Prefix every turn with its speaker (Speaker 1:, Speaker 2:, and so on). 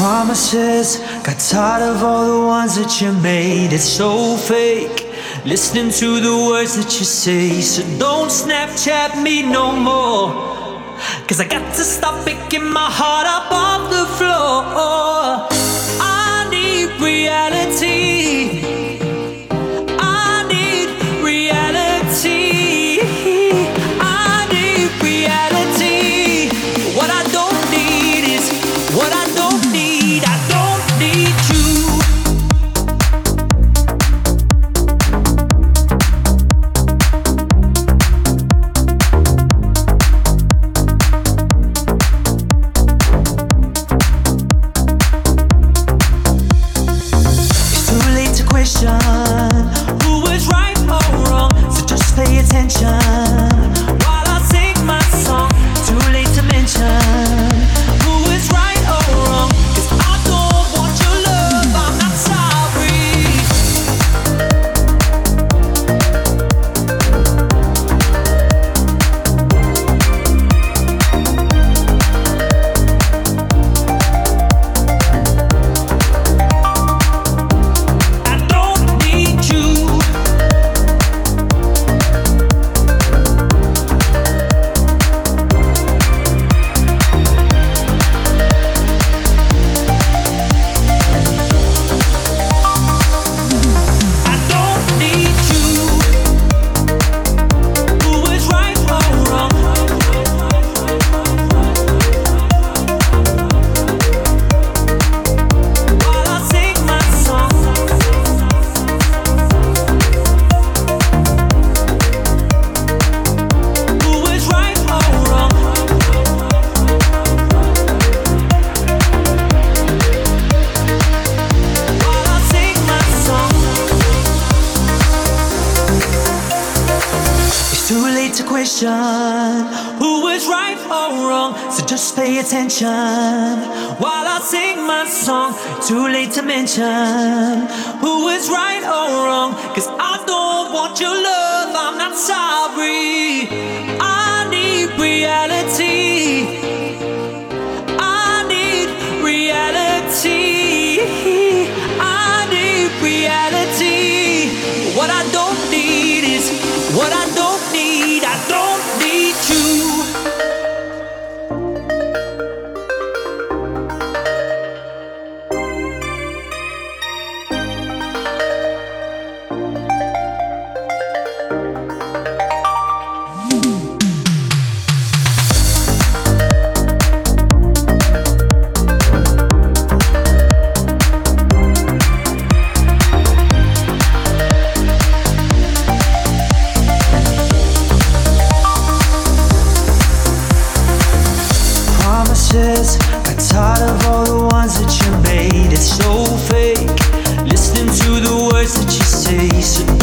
Speaker 1: promises. Got tired of all the ones that you made. It's so fake. Listening to the words that you say. So don't Snapchat me no more. Cause I got to stop picking my heart up off the floor. Pay Late to question who is right or wrong. So just pay attention while I sing my song. Too late to mention who is right or wrong. Cause I don't want your love, I'm not sorry. That you say. So